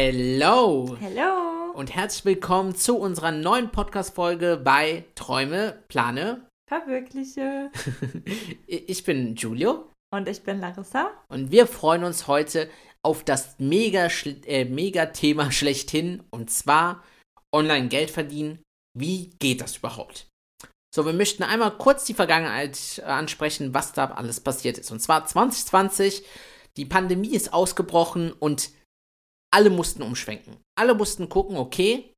Hello Hallo. und herzlich willkommen zu unserer neuen Podcast-Folge bei Träume, Plane. Verwirkliche. Ich bin Julio Und ich bin Larissa. und wir freuen uns heute auf das mega, äh, mega Thema schlechthin und zwar Online-Geld verdienen. Wie geht das überhaupt? So, wir möchten einmal kurz die Vergangenheit äh, ansprechen, was da alles passiert ist. Und zwar 2020, die Pandemie ist ausgebrochen und alle mussten umschwenken. Alle mussten gucken, okay,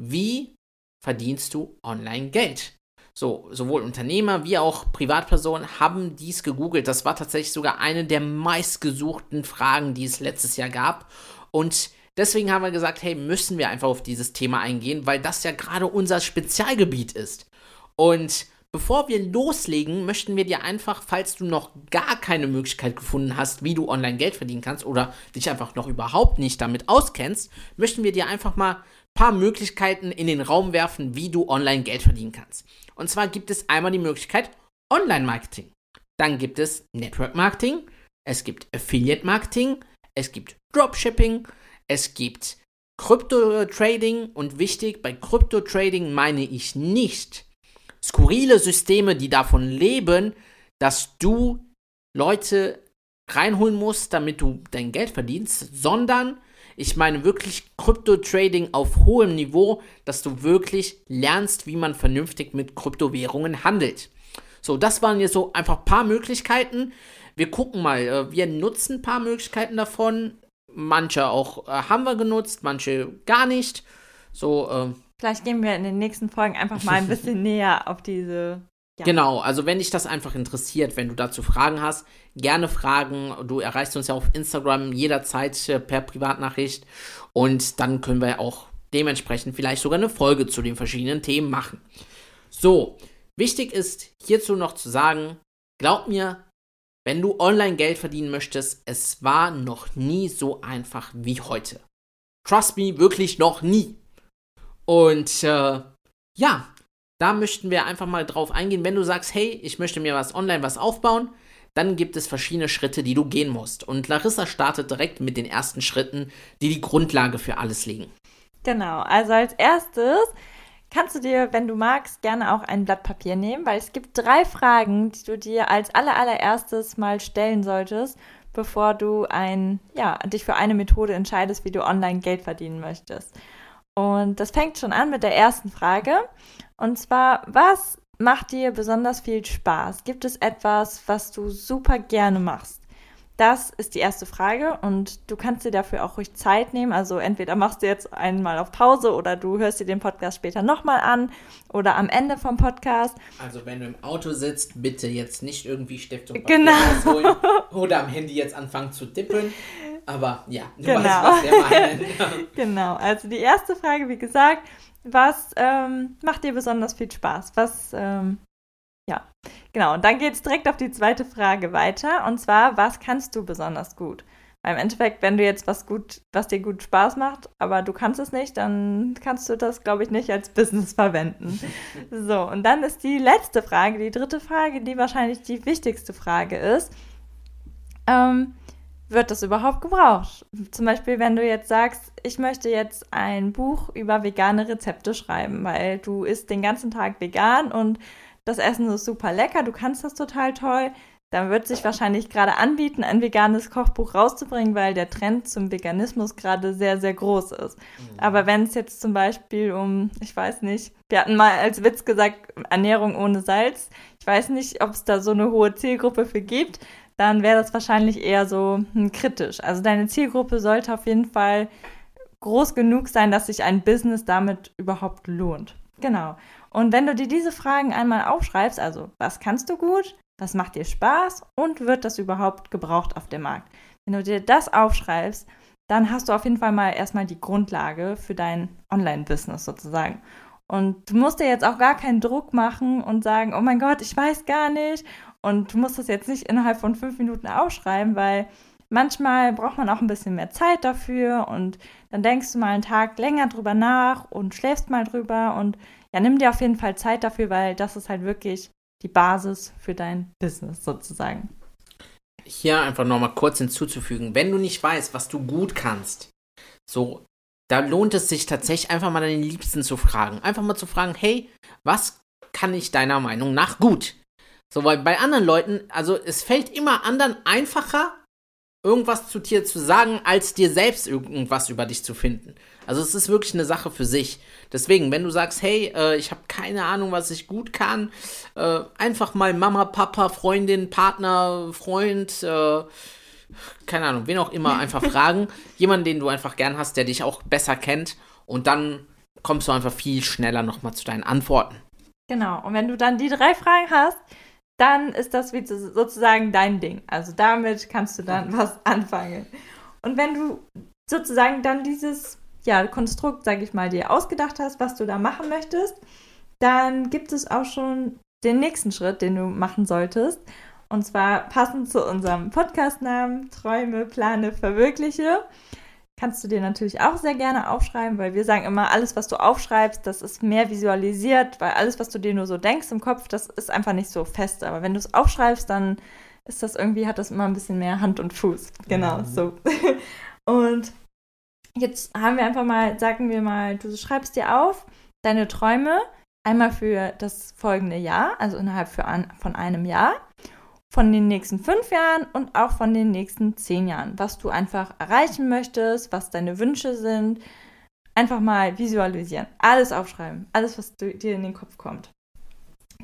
wie verdienst du online Geld? So, sowohl Unternehmer wie auch Privatpersonen haben dies gegoogelt. Das war tatsächlich sogar eine der meistgesuchten Fragen, die es letztes Jahr gab. Und deswegen haben wir gesagt, hey, müssen wir einfach auf dieses Thema eingehen, weil das ja gerade unser Spezialgebiet ist. Und bevor wir loslegen, möchten wir dir einfach, falls du noch gar keine Möglichkeit gefunden hast, wie du online Geld verdienen kannst oder dich einfach noch überhaupt nicht damit auskennst, möchten wir dir einfach mal ein paar Möglichkeiten in den Raum werfen, wie du online Geld verdienen kannst. Und zwar gibt es einmal die Möglichkeit Online-Marketing. Dann gibt es Network-Marketing, es gibt Affiliate-Marketing, es gibt Dropshipping, es gibt Krypto-Trading und wichtig, bei Krypto-Trading meine ich nicht skurrile Systeme, die davon leben, dass du Leute reinholen musst, damit du dein Geld verdienst, sondern ich meine wirklich Krypto-Trading auf hohem Niveau, dass du wirklich lernst, wie man vernünftig mit Kryptowährungen handelt. So, das waren jetzt so einfach ein paar Möglichkeiten. Wir gucken mal, äh, wir nutzen ein paar Möglichkeiten davon. Manche auch äh, haben wir genutzt, manche gar nicht. So, äh, Vielleicht gehen wir in den nächsten Folgen einfach mal ein bisschen näher auf diese. Ja. Genau, also wenn dich das einfach interessiert, wenn du dazu Fragen hast, gerne fragen. Du erreichst uns ja auf Instagram jederzeit äh, per Privatnachricht und dann können wir auch dementsprechend vielleicht sogar eine Folge zu den verschiedenen Themen machen. So, wichtig ist hierzu noch zu sagen, glaub mir, wenn du online Geld verdienen möchtest, es war noch nie so einfach wie heute. Trust me, wirklich noch nie. Und äh, ja, da möchten wir einfach mal drauf eingehen. Wenn du sagst, hey, ich möchte mir was online was aufbauen, dann gibt es verschiedene Schritte, die du gehen musst. Und Larissa startet direkt mit den ersten Schritten, die die Grundlage für alles legen. Genau. Also als erstes kannst du dir, wenn du magst, gerne auch ein Blatt Papier nehmen, weil es gibt drei Fragen, die du dir als allerallererstes mal stellen solltest, bevor du ein, ja, dich für eine Methode entscheidest, wie du online Geld verdienen möchtest. Und das fängt schon an mit der ersten Frage. Und zwar, was macht dir besonders viel Spaß? Gibt es etwas, was du super gerne machst? Das ist die erste Frage und du kannst dir dafür auch ruhig Zeit nehmen. Also entweder machst du jetzt einmal auf Pause oder du hörst dir den Podcast später nochmal an oder am Ende vom Podcast. Also wenn du im Auto sitzt, bitte jetzt nicht irgendwie Stift und Papier Genau. rausholen oder am Handy jetzt anfangen zu tippen. Aber ja, du Genau. weißt, was wir meinen. Genau, also die erste Frage, wie gesagt, was ähm, macht dir besonders viel Spaß? Was, ähm, ja, genau. Und dann geht es direkt auf die zweite Frage weiter. Und zwar, was kannst du besonders gut? Weil im Endeffekt, wenn du jetzt was gut, was dir gut Spaß macht, aber du kannst es nicht, dann kannst du das, glaube ich, nicht als Business verwenden. So, und dann ist die letzte Frage, die dritte Frage, die wahrscheinlich die wichtigste Frage ist. Ähm, wird das überhaupt gebraucht? Zum Beispiel, wenn du jetzt sagst, ich möchte jetzt ein Buch über vegane Rezepte schreiben, weil du isst den ganzen Tag vegan und das Essen ist super lecker, du kannst das total toll, dann wird sich wahrscheinlich gerade anbieten, ein veganes Kochbuch rauszubringen, weil der Trend zum Veganismus gerade sehr, sehr groß ist. Aber wenn es jetzt zum Beispiel um, ich weiß nicht, wir hatten mal als Witz gesagt, Ernährung ohne Salz. Ich weiß nicht, ob es da so eine hohe Zielgruppe für gibt dann wäre das wahrscheinlich eher so hm, kritisch. Also deine Zielgruppe sollte auf jeden Fall groß genug sein, dass sich ein Business damit überhaupt lohnt. Genau. Und wenn du dir diese Fragen einmal aufschreibst, also was kannst du gut, was macht dir Spaß und wird das überhaupt gebraucht auf dem Markt. Wenn du dir das aufschreibst, dann hast du auf jeden Fall mal erstmal die Grundlage für dein Online-Business sozusagen. Und du musst dir jetzt auch gar keinen Druck machen und sagen, oh mein Gott, ich weiß gar nicht. Und du musst das jetzt nicht innerhalb von fünf Minuten aufschreiben, weil manchmal braucht man auch ein bisschen mehr Zeit dafür und dann denkst du mal einen Tag länger drüber nach und schläfst mal drüber und ja, nimm dir auf jeden Fall Zeit dafür, weil das ist halt wirklich die Basis für dein Business sozusagen. Hier einfach nochmal kurz hinzuzufügen, wenn du nicht weißt, was du gut kannst, so, da lohnt es sich tatsächlich einfach mal deinen Liebsten zu fragen. Einfach mal zu fragen, hey, was kann ich deiner Meinung nach gut? So, weil bei anderen Leuten, also es fällt immer anderen einfacher, irgendwas zu dir zu sagen, als dir selbst irgendwas über dich zu finden. Also es ist wirklich eine Sache für sich. Deswegen, wenn du sagst, hey, äh, ich habe keine Ahnung, was ich gut kann, äh, einfach mal Mama, Papa, Freundin, Partner, Freund, äh, keine Ahnung, wen auch immer, einfach fragen. Jemanden, den du einfach gern hast, der dich auch besser kennt. Und dann kommst du einfach viel schneller nochmal zu deinen Antworten. Genau. Und wenn du dann die drei Fragen hast, dann ist das sozusagen dein Ding. Also damit kannst du dann was anfangen. Und wenn du sozusagen dann dieses ja, Konstrukt, sage ich mal, dir ausgedacht hast, was du da machen möchtest, dann gibt es auch schon den nächsten Schritt, den du machen solltest. Und zwar passend zu unserem Podcastnamen Träume, Plane, Verwirkliche kannst du dir natürlich auch sehr gerne aufschreiben, weil wir sagen immer, alles, was du aufschreibst, das ist mehr visualisiert, weil alles, was du dir nur so denkst im Kopf, das ist einfach nicht so fest. Aber wenn du es aufschreibst, dann ist das irgendwie, hat das immer ein bisschen mehr Hand und Fuß. Genau, mhm. so. Und jetzt haben wir einfach mal, sagen wir mal, du schreibst dir auf deine Träume einmal für das folgende Jahr, also innerhalb von einem Jahr von den nächsten fünf Jahren und auch von den nächsten zehn Jahren, was du einfach erreichen möchtest, was deine Wünsche sind. Einfach mal visualisieren, alles aufschreiben, alles, was dir in den Kopf kommt.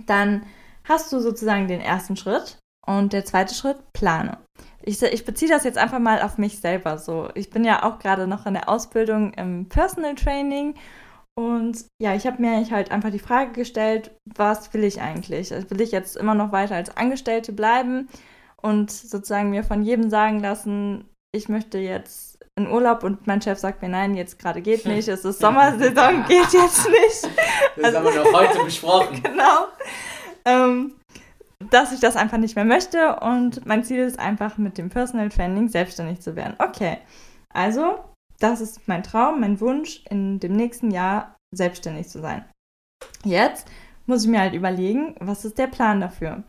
Dann hast du sozusagen den ersten Schritt und der zweite Schritt, plane. Ich, ich beziehe das jetzt einfach mal auf mich selber so. Ich bin ja auch gerade noch in der Ausbildung im Personal Training und ja, ich habe mir halt einfach die Frage gestellt, was will ich eigentlich? Will ich jetzt immer noch weiter als Angestellte bleiben und sozusagen mir von jedem sagen lassen, ich möchte jetzt in Urlaub und mein Chef sagt mir, nein, jetzt gerade geht nicht, es ist Sommersaison, geht jetzt nicht. Das also, haben wir noch heute besprochen. genau. Ähm, dass ich das einfach nicht mehr möchte und mein Ziel ist einfach mit dem Personal Training selbstständig zu werden. Okay, also das ist mein Traum, mein Wunsch, in dem nächsten Jahr selbstständig zu sein. Jetzt muss ich mir halt überlegen, was ist der Plan dafür?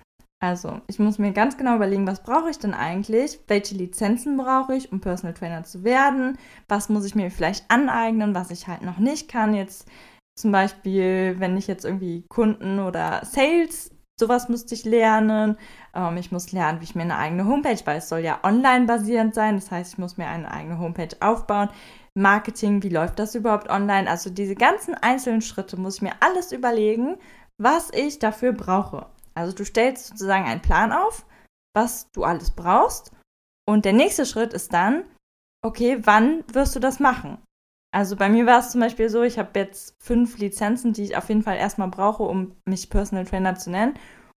Also, ich muss mir ganz genau überlegen, was brauche ich denn eigentlich? Welche Lizenzen brauche ich, um Personal Trainer zu werden? Was muss ich mir vielleicht aneignen, was ich halt noch nicht kann? Jetzt zum Beispiel, wenn ich jetzt irgendwie Kunden oder Sales Sowas müsste ich lernen. Ähm, ich muss lernen, wie ich mir eine eigene Homepage, weil es soll ja online basierend sein. Das heißt, ich muss mir eine eigene Homepage aufbauen. Marketing, wie läuft das überhaupt online? Also diese ganzen einzelnen Schritte muss ich mir alles überlegen, was ich dafür brauche. Also du stellst sozusagen einen Plan auf, was du alles brauchst. Und der nächste Schritt ist dann, okay, wann wirst du das machen? Also bei mir war es zum Beispiel so, ich habe jetzt fünf Lizenzen, die ich auf jeden Fall erstmal brauche, um mich Personal Trainer zu nennen.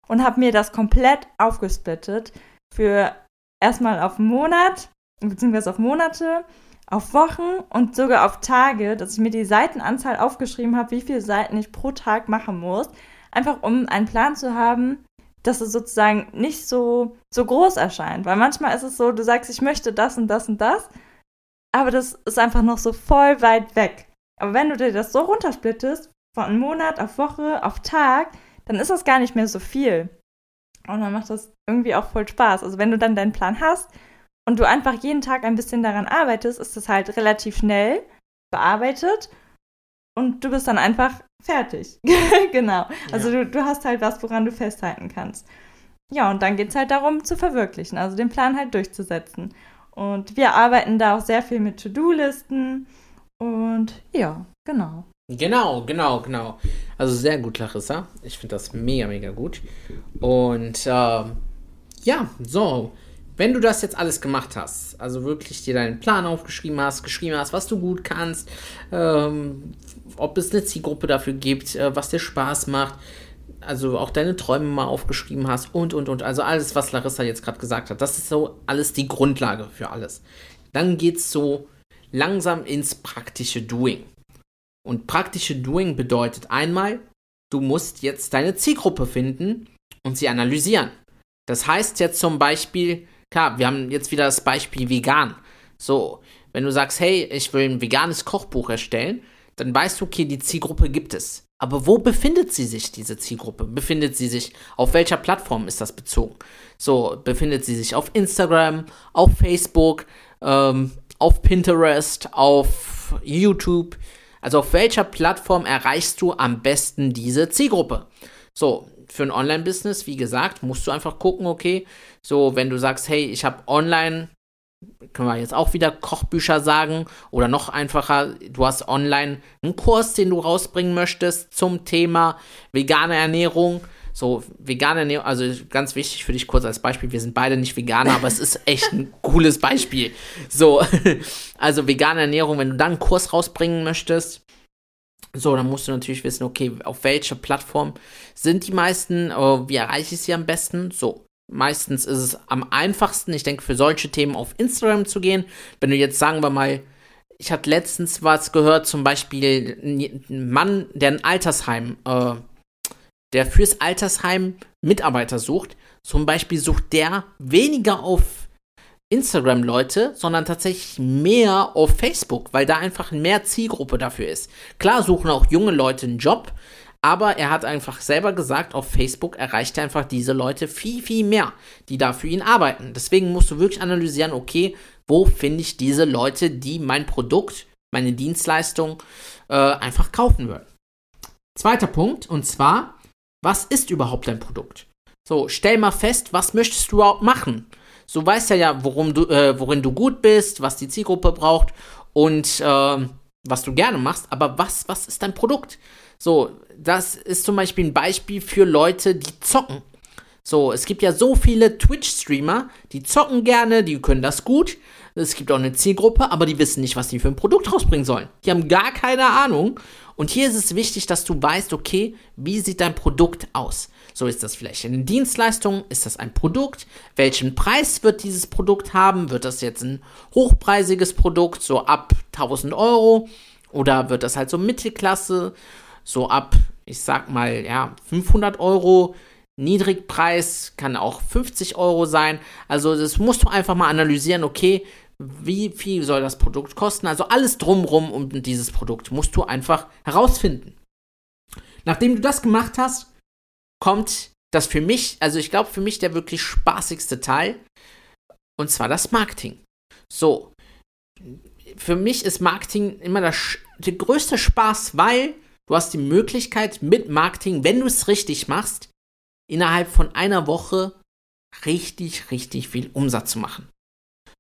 Und habe mir das komplett aufgesplittet für erstmal auf Monat, beziehungsweise auf Monate, auf Wochen und sogar auf Tage, dass ich mir die Seitenanzahl aufgeschrieben habe, wie viele Seiten ich pro Tag machen muss. Einfach um einen Plan zu haben, dass es sozusagen nicht so, so groß erscheint. Weil manchmal ist es so, du sagst, ich möchte das und das und das aber das ist einfach noch so voll weit weg. Aber wenn du dir das so runtersplittest, von Monat auf Woche auf Tag, dann ist das gar nicht mehr so viel. Und dann macht das irgendwie auch voll Spaß. Also wenn du dann deinen Plan hast und du einfach jeden Tag ein bisschen daran arbeitest, ist das halt relativ schnell bearbeitet und du bist dann einfach fertig. genau. Also ja. du, du hast halt was, woran du festhalten kannst. Ja, und dann geht es halt darum zu verwirklichen, also den Plan halt durchzusetzen. Und wir arbeiten da auch sehr viel mit To-Do-Listen. Und ja, genau. Genau, genau, genau. Also sehr gut, Larissa. Ich finde das mega, mega gut. Und äh, ja, so. Wenn du das jetzt alles gemacht hast, also wirklich dir deinen Plan aufgeschrieben hast, geschrieben hast, was du gut kannst, ähm, ob es eine Zielgruppe dafür gibt, äh, was dir Spaß macht, also auch deine Träume mal aufgeschrieben hast und, und, und. Also alles, was Larissa jetzt gerade gesagt hat. Das ist so alles die Grundlage für alles. Dann geht es so langsam ins praktische Doing. Und praktische Doing bedeutet einmal, du musst jetzt deine Zielgruppe finden und sie analysieren. Das heißt jetzt zum Beispiel, klar, wir haben jetzt wieder das Beispiel vegan. So, wenn du sagst, hey, ich will ein veganes Kochbuch erstellen, dann weißt du, okay, die Zielgruppe gibt es. Aber wo befindet sie sich, diese Zielgruppe? Befindet sie sich, auf welcher Plattform ist das bezogen? So, befindet sie sich auf Instagram, auf Facebook, ähm, auf Pinterest, auf YouTube? Also auf welcher Plattform erreichst du am besten diese Zielgruppe? So, für ein Online-Business, wie gesagt, musst du einfach gucken, okay, so, wenn du sagst, hey, ich habe online können wir jetzt auch wieder Kochbücher sagen oder noch einfacher, du hast online einen Kurs, den du rausbringen möchtest zum Thema vegane Ernährung. So, vegane Ernährung, also ganz wichtig für dich kurz als Beispiel, wir sind beide nicht Veganer, aber es ist echt ein cooles Beispiel. So, also vegane Ernährung, wenn du dann einen Kurs rausbringen möchtest, so, dann musst du natürlich wissen, okay, auf welcher Plattform sind die meisten, äh, wie erreiche ich sie am besten? So, Meistens ist es am einfachsten, ich denke, für solche Themen auf Instagram zu gehen. Wenn du jetzt, sagen wir mal, ich hatte letztens was gehört, zum Beispiel ein Mann, der ein Altersheim, äh, der fürs Altersheim Mitarbeiter sucht. Zum Beispiel sucht der weniger auf Instagram Leute, sondern tatsächlich mehr auf Facebook, weil da einfach mehr Zielgruppe dafür ist. Klar suchen auch junge Leute einen Job, aber er hat einfach selber gesagt, auf Facebook erreicht er einfach diese Leute viel, viel mehr, die da für ihn arbeiten. Deswegen musst du wirklich analysieren, okay, wo finde ich diese Leute, die mein Produkt, meine Dienstleistung äh, einfach kaufen würden. Zweiter Punkt, und zwar, was ist überhaupt dein Produkt? So, stell mal fest, was möchtest du überhaupt machen? So weißt ja ja, worum du, äh, worin du gut bist, was die Zielgruppe braucht und äh, was du gerne machst, aber was, was ist dein Produkt? So, das ist zum Beispiel ein Beispiel für Leute, die zocken. So, es gibt ja so viele Twitch-Streamer, die zocken gerne, die können das gut. Es gibt auch eine Zielgruppe, aber die wissen nicht, was die für ein Produkt rausbringen sollen. Die haben gar keine Ahnung. Und hier ist es wichtig, dass du weißt, okay, wie sieht dein Produkt aus? So ist das vielleicht eine Dienstleistung, ist das ein Produkt? Welchen Preis wird dieses Produkt haben? Wird das jetzt ein hochpreisiges Produkt, so ab 1000 Euro? Oder wird das halt so Mittelklasse? So ab, ich sag mal, ja, 500 Euro. Niedrigpreis kann auch 50 Euro sein. Also das musst du einfach mal analysieren, okay, wie viel soll das Produkt kosten? Also alles drumrum um dieses Produkt musst du einfach herausfinden. Nachdem du das gemacht hast, kommt das für mich, also ich glaube für mich der wirklich spaßigste Teil, und zwar das Marketing. So, für mich ist Marketing immer das, der größte Spaß, weil Du hast die Möglichkeit mit Marketing, wenn du es richtig machst, innerhalb von einer Woche richtig, richtig viel Umsatz zu machen.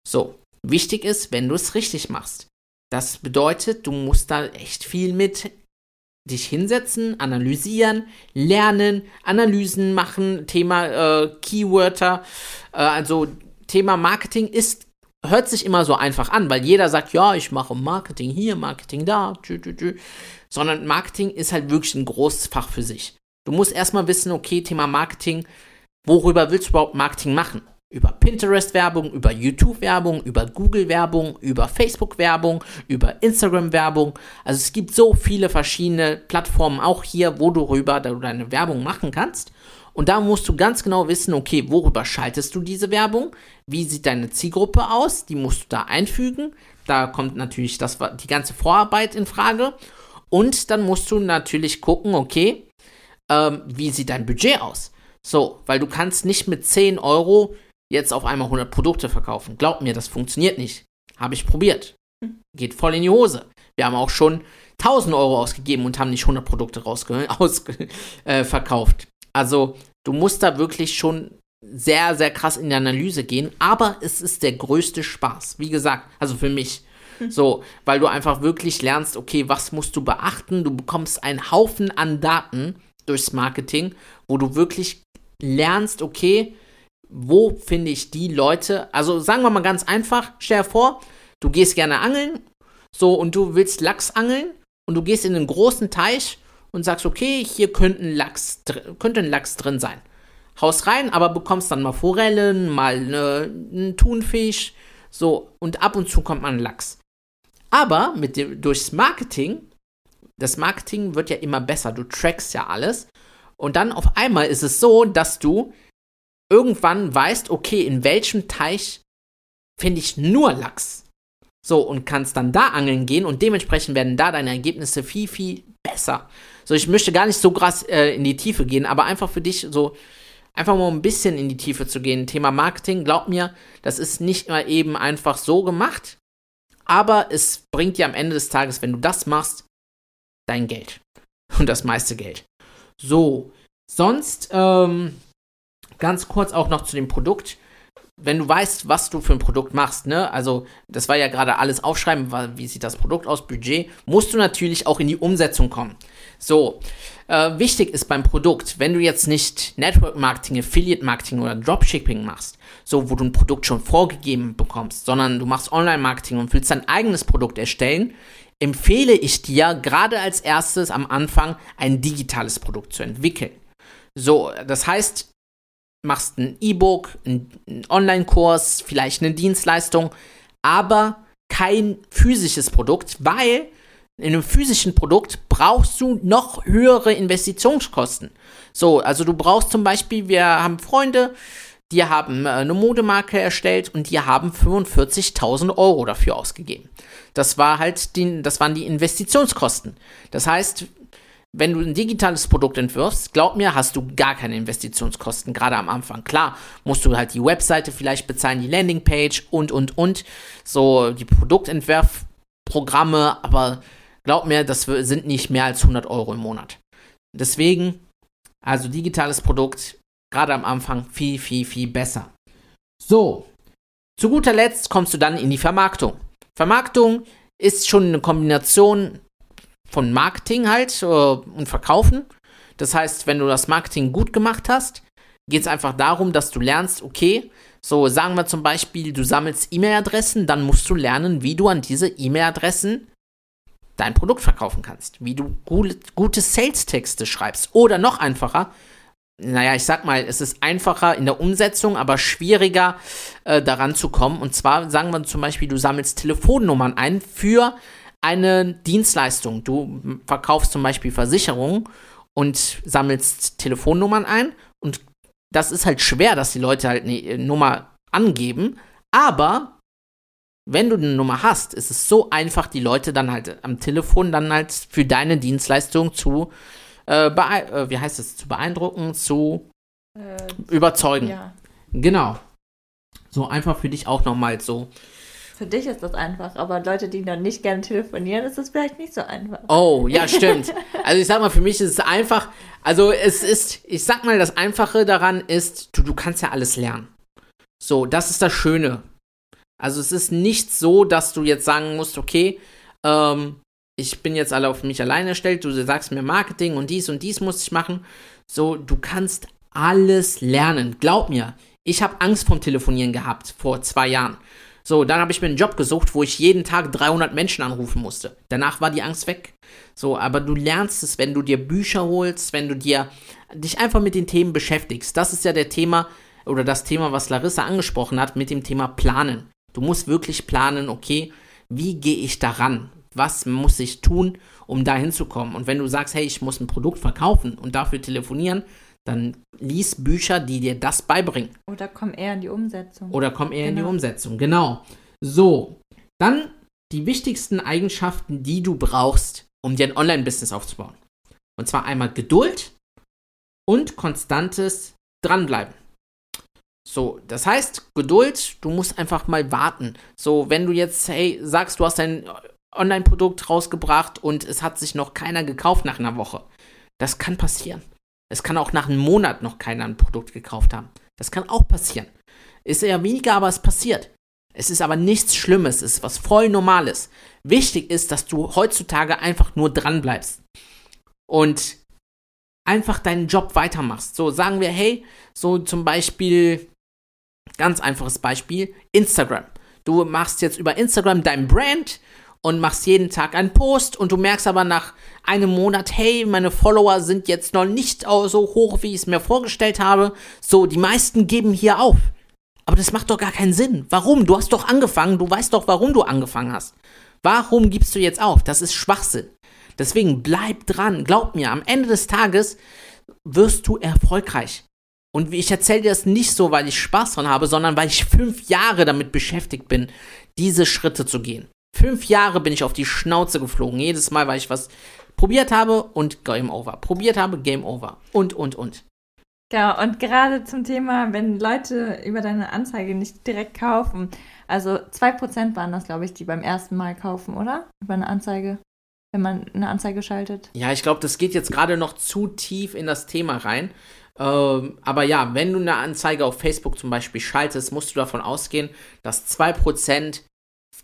So, wichtig ist, wenn du es richtig machst. Das bedeutet, du musst da echt viel mit dich hinsetzen, analysieren, lernen, Analysen machen, Thema äh, Keywörter, äh, also Thema Marketing ist hört sich immer so einfach an, weil jeder sagt, ja, ich mache Marketing hier, Marketing da, tü, tü, tü sondern Marketing ist halt wirklich ein großes Fach für sich. Du musst erstmal wissen, okay, Thema Marketing, worüber willst du überhaupt Marketing machen? Über Pinterest-Werbung, über YouTube-Werbung, über Google-Werbung, über Facebook-Werbung, über Instagram-Werbung. Also es gibt so viele verschiedene Plattformen auch hier, wo du rüber deine Werbung machen kannst. Und da musst du ganz genau wissen, okay, worüber schaltest du diese Werbung? Wie sieht deine Zielgruppe aus? Die musst du da einfügen. Da kommt natürlich das, die ganze Vorarbeit in Frage. Und dann musst du natürlich gucken, okay, ähm, wie sieht dein Budget aus? So, weil du kannst nicht mit 10 Euro jetzt auf einmal 100 Produkte verkaufen. Glaub mir, das funktioniert nicht. Habe ich probiert. Geht voll in die Hose. Wir haben auch schon 1000 Euro ausgegeben und haben nicht 100 Produkte rausverkauft. äh, also, du musst da wirklich schon sehr, sehr krass in die Analyse gehen, aber es ist der größte Spaß. Wie gesagt, also für mich. So, weil du einfach wirklich lernst, okay, was musst du beachten? Du bekommst einen Haufen an Daten durchs Marketing, wo du wirklich lernst, okay, wo finde ich die Leute? Also sagen wir mal ganz einfach, stell dir vor, du gehst gerne angeln, so und du willst Lachs angeln und du gehst in einen großen Teich und sagst, okay, hier könnte ein Lachs, könnte ein Lachs drin sein. Haust rein, aber bekommst dann mal Forellen, mal ne, einen Thunfisch, so, und ab und zu kommt mal ein Lachs. Aber mit dem, durchs Marketing, das Marketing wird ja immer besser, du trackst ja alles. Und dann auf einmal ist es so, dass du irgendwann weißt, okay, in welchem Teich finde ich nur Lachs. So, und kannst dann da angeln gehen und dementsprechend werden da deine Ergebnisse viel, viel besser. So, ich möchte gar nicht so krass äh, in die Tiefe gehen, aber einfach für dich so, einfach mal ein bisschen in die Tiefe zu gehen. Thema Marketing, glaub mir, das ist nicht mal eben einfach so gemacht, aber es bringt dir am Ende des Tages, wenn du das machst, dein Geld. Und das meiste Geld. So, sonst, ähm, ganz kurz auch noch zu dem Produkt wenn du weißt, was du für ein Produkt machst, ne, also das war ja gerade alles aufschreiben, wie sieht das Produkt aus, Budget, musst du natürlich auch in die Umsetzung kommen. So, äh, wichtig ist beim Produkt, wenn du jetzt nicht Network Marketing, Affiliate Marketing oder Dropshipping machst, so wo du ein Produkt schon vorgegeben bekommst, sondern du machst Online Marketing und willst dein eigenes Produkt erstellen, empfehle ich dir gerade als erstes am Anfang ein digitales Produkt zu entwickeln. So, das heißt, machst ein E-Book, einen Online-Kurs, vielleicht eine Dienstleistung, aber kein physisches Produkt, weil in einem physischen Produkt brauchst du noch höhere Investitionskosten. So, also du brauchst zum Beispiel, wir haben Freunde, die haben äh, eine Modemarke erstellt und die haben 45.000 Euro dafür ausgegeben. Das war halt die, das waren die Investitionskosten. Das heißt, wenn du ein digitales Produkt entwirfst, glaub mir, hast du gar keine Investitionskosten, gerade am Anfang. Klar, musst du halt die Webseite vielleicht bezahlen, die Landingpage und, und, und. So die Produktentwerfprogramme, aber glaub mir, das sind nicht mehr als 100 Euro im Monat. Deswegen, also digitales Produkt, gerade am Anfang viel, viel, viel besser. So, zu guter Letzt kommst du dann in die Vermarktung. Vermarktung ist schon eine Kombination von Marketing halt äh, und Verkaufen. Das heißt, wenn du das Marketing gut gemacht hast, geht es einfach darum, dass du lernst, okay, so sagen wir zum Beispiel, du sammelst E-Mail-Adressen, dann musst du lernen, wie du an diese E-Mail-Adressen dein Produkt verkaufen kannst, wie du gute, Sales-Texte schreibst oder noch einfacher, naja, ich sag mal, es ist einfacher in der Umsetzung, aber schwieriger äh, daran zu kommen. Und zwar sagen wir zum Beispiel, du sammelst Telefonnummern ein für eine Dienstleistung. Du verkaufst zum Beispiel Versicherungen und sammelst Telefonnummern ein und das ist halt schwer, dass die Leute halt eine Nummer angeben, aber wenn du eine Nummer hast, ist es so einfach, die Leute dann halt am Telefon dann halt für deine Dienstleistung zu, äh, äh, wie heißt es, zu beeindrucken, zu äh, überzeugen. Ja. Genau. So einfach für dich auch nochmal so für dich ist das einfach, aber Leute, die noch nicht gerne telefonieren, ist das vielleicht nicht so einfach. Oh, ja, stimmt. Also ich sag mal, für mich ist es einfach, also es ist, ich sag mal, das Einfache daran ist, du, du kannst ja alles lernen. So, das ist das Schöne. Also es ist nicht so, dass du jetzt sagen musst, okay, ähm, ich bin jetzt alle auf mich alleine gestellt, du sagst mir Marketing und dies und dies muss ich machen. So, du kannst alles lernen. Glaub mir, ich habe Angst vom Telefonieren gehabt vor zwei Jahren. So, dann habe ich mir einen Job gesucht, wo ich jeden Tag 300 Menschen anrufen musste. Danach war die Angst weg. So, aber du lernst es, wenn du dir Bücher holst, wenn du dir dich einfach mit den Themen beschäftigst. Das ist ja der Thema oder das Thema, was Larissa angesprochen hat mit dem Thema Planen. Du musst wirklich planen, okay, wie gehe ich daran? Was muss ich tun, um da hinzukommen? Und wenn du sagst, hey, ich muss ein Produkt verkaufen und dafür telefonieren, dann lies Bücher, die dir das beibringen. Oder komm eher in die Umsetzung. Oder komm eher genau. in die genau. Umsetzung, genau. So, dann die wichtigsten Eigenschaften, die du brauchst, um dir ein Online-Business aufzubauen. Und zwar einmal Geduld und konstantes Dranbleiben. So, das heißt, Geduld, du musst einfach mal warten. So, wenn du jetzt, hey, sagst, du hast dein Online-Produkt rausgebracht und es hat sich noch keiner gekauft nach einer Woche. Das kann passieren. Es kann auch nach einem Monat noch keiner ein Produkt gekauft haben. Das kann auch passieren. Ist eher weniger, aber es passiert. Es ist aber nichts Schlimmes, es ist was voll Normales. Wichtig ist, dass du heutzutage einfach nur dran bleibst und einfach deinen Job weitermachst. So sagen wir, hey, so zum Beispiel, ganz einfaches Beispiel, Instagram. Du machst jetzt über Instagram dein Brand und machst jeden Tag einen Post und du merkst aber nach einem Monat, hey, meine Follower sind jetzt noch nicht so hoch, wie ich es mir vorgestellt habe. So, die meisten geben hier auf. Aber das macht doch gar keinen Sinn. Warum? Du hast doch angefangen, du weißt doch, warum du angefangen hast. Warum gibst du jetzt auf? Das ist Schwachsinn. Deswegen bleib dran. Glaub mir, am Ende des Tages wirst du erfolgreich. Und ich erzähle dir das nicht so, weil ich Spaß dran habe, sondern weil ich fünf Jahre damit beschäftigt bin, diese Schritte zu gehen. Fünf Jahre bin ich auf die Schnauze geflogen. Jedes Mal, weil ich was probiert habe und Game Over. Probiert habe, Game Over. Und, und, und. Genau, und gerade zum Thema, wenn Leute über deine Anzeige nicht direkt kaufen, also 2% waren das, glaube ich, die beim ersten Mal kaufen, oder? Über eine Anzeige, wenn man eine Anzeige schaltet. Ja, ich glaube, das geht jetzt gerade noch zu tief in das Thema rein. Ähm, aber ja, wenn du eine Anzeige auf Facebook zum Beispiel schaltest, musst du davon ausgehen, dass 2%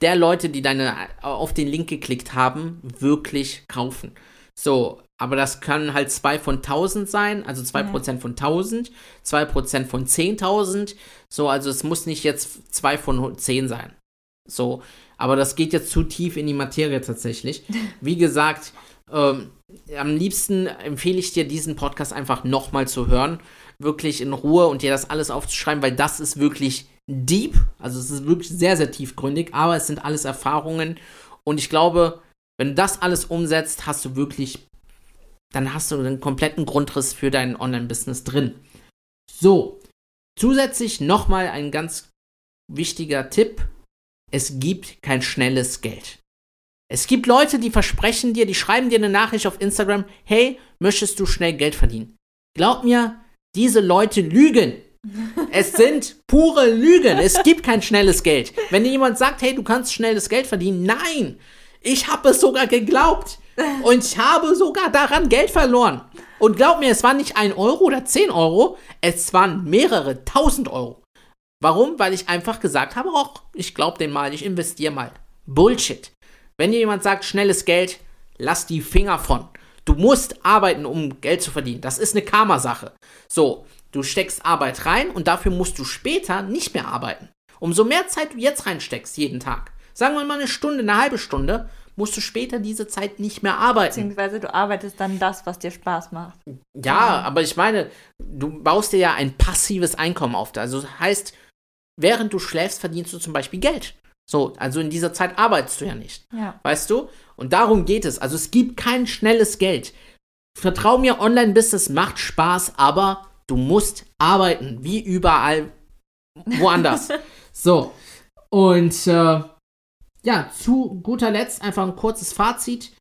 der Leute, die deine auf den Link geklickt haben, wirklich kaufen. So, aber das kann halt 2 von 1000 sein, also 2% ja. von 1000, 2% von 10.000. So, also es muss nicht jetzt 2 von 10 sein. So, aber das geht jetzt zu tief in die Materie tatsächlich. Wie gesagt, ähm, am liebsten empfehle ich dir, diesen Podcast einfach nochmal zu hören. Wirklich in Ruhe und dir das alles aufzuschreiben, weil das ist wirklich deep. Also es ist wirklich sehr, sehr tiefgründig, aber es sind alles Erfahrungen. Und ich glaube, wenn du das alles umsetzt, hast du wirklich dann hast du einen kompletten Grundriss für dein Online-Business drin. So, zusätzlich nochmal ein ganz wichtiger Tipp. Es gibt kein schnelles Geld. Es gibt Leute, die versprechen dir, die schreiben dir eine Nachricht auf Instagram, hey, möchtest du schnell Geld verdienen? Glaub mir, diese Leute lügen. Es sind pure Lügen. Es gibt kein schnelles Geld. Wenn dir jemand sagt, hey, du kannst schnelles Geld verdienen, nein. Ich habe es sogar geglaubt. Und ich habe sogar daran Geld verloren. Und glaub mir, es waren nicht ein Euro oder zehn Euro, es waren mehrere tausend Euro. Warum? Weil ich einfach gesagt habe, ach, ich glaub den mal, ich investiere mal. Bullshit. Wenn dir jemand sagt, schnelles Geld, lass die Finger von. Du musst arbeiten, um Geld zu verdienen. Das ist eine Karma-Sache. So, du steckst Arbeit rein und dafür musst du später nicht mehr arbeiten. Umso mehr Zeit du jetzt reinsteckst, jeden Tag, sagen wir mal eine Stunde, eine halbe Stunde, musst du später diese Zeit nicht mehr arbeiten. Beziehungsweise du arbeitest dann das, was dir Spaß macht. Ja, aber ich meine, du baust dir ja ein passives Einkommen auf. Also das heißt, während du schläfst, verdienst du zum Beispiel Geld. So, also in dieser Zeit arbeitest du ja nicht. Ja. Weißt du? Und darum geht es. Also es gibt kein schnelles Geld. Vertrau mir, Online-Business macht Spaß, aber du musst arbeiten, wie überall woanders. so. Und äh, ja, zu guter Letzt einfach ein kurzes Fazit.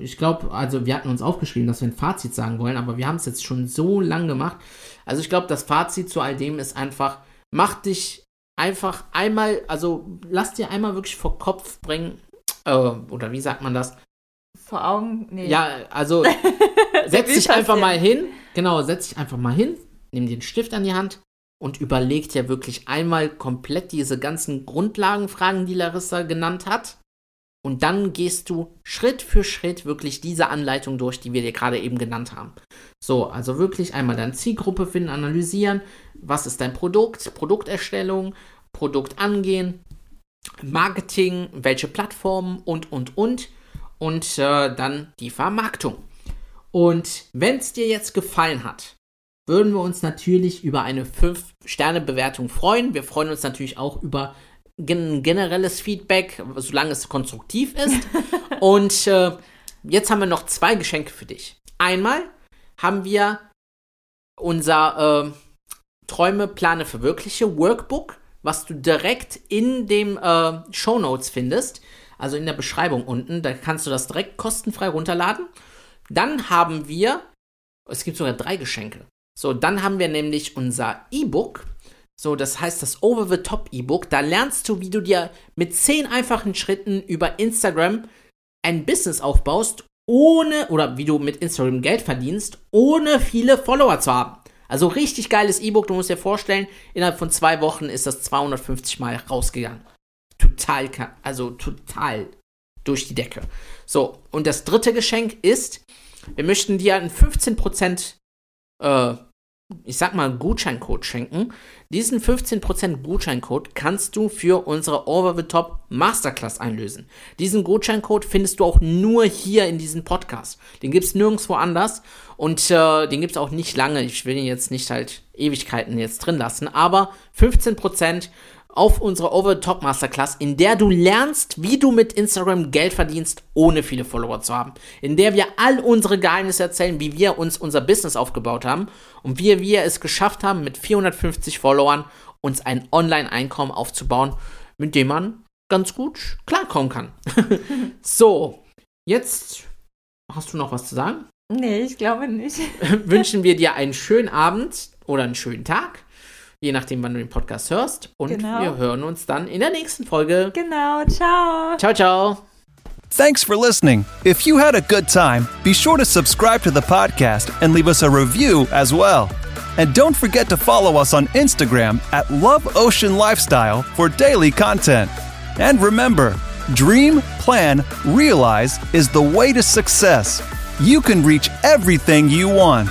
Ich glaube, also wir hatten uns aufgeschrieben, dass wir ein Fazit sagen wollen, aber wir haben es jetzt schon so lang gemacht. Also ich glaube, das Fazit zu all dem ist einfach, mach dich einfach einmal, also lass dir einmal wirklich vor Kopf bringen, äh, oder wie sagt man das? Vor Augen? Nee. Ja, also setz dich einfach mal hin, genau, setz dich einfach mal hin, nimm den Stift an die Hand und überlegt ja wirklich einmal komplett diese ganzen Grundlagenfragen, die Larissa genannt hat. Und dann gehst du Schritt für Schritt wirklich diese Anleitung durch, die wir dir gerade eben genannt haben. So, also wirklich einmal deine Zielgruppe finden, analysieren. Was ist dein Produkt? Produkterstellung, Produkt angehen, Marketing, welche Plattformen und, und, und. Und äh, dann die Vermarktung. Und wenn es dir jetzt gefallen hat, würden wir uns natürlich über eine 5-Sterne-Bewertung freuen. Wir freuen uns natürlich auch über gen generelles Feedback, solange es konstruktiv ist. Und äh, jetzt haben wir noch zwei Geschenke für dich. Einmal haben wir unser äh, Träume, Plane, Verwirkliche Workbook, was du direkt in dem äh, Show Notes findest, also in der Beschreibung unten. Da kannst du das direkt kostenfrei runterladen. Dann haben wir, es gibt sogar drei Geschenke. So, dann haben wir nämlich unser E-Book. So, das heißt das Over-the-Top-E-Book. Da lernst du, wie du dir mit zehn einfachen Schritten über Instagram ein Business aufbaust, ohne, oder wie du mit Instagram Geld verdienst, ohne viele Follower zu haben. Also richtig geiles E-Book. Du musst dir vorstellen, innerhalb von zwei Wochen ist das 250 Mal rausgegangen. Total, also total durch die Decke. So, und das dritte Geschenk ist, wir möchten dir ein 15% äh, ich sag mal, Gutscheincode schenken. Diesen 15% Gutscheincode kannst du für unsere Over the Top Masterclass einlösen. Diesen Gutscheincode findest du auch nur hier in diesem Podcast. Den gibt es nirgendwo anders und äh, den gibt es auch nicht lange. Ich will ihn jetzt nicht halt Ewigkeiten jetzt drin lassen, aber 15% auf unsere Over Top Masterclass, in der du lernst, wie du mit Instagram Geld verdienst, ohne viele Follower zu haben. In der wir all unsere Geheimnisse erzählen, wie wir uns unser Business aufgebaut haben und wie wir es geschafft haben, mit 450 Followern uns ein Online-Einkommen aufzubauen, mit dem man ganz gut klarkommen kann. so, jetzt hast du noch was zu sagen? Nee, ich glaube nicht. Wünschen wir dir einen schönen Abend oder einen schönen Tag je nachdem, wann du den Podcast hörst. Und genau. wir hören uns dann in der nächsten Folge. Genau, ciao. Ciao, ciao. Thanks for listening. If you had a good time, be sure to subscribe to the podcast and leave us a review as well. And don't forget to follow us on Instagram at Love Ocean Lifestyle for daily content. And remember, dream, plan, realize is the way to success. You can reach everything you want.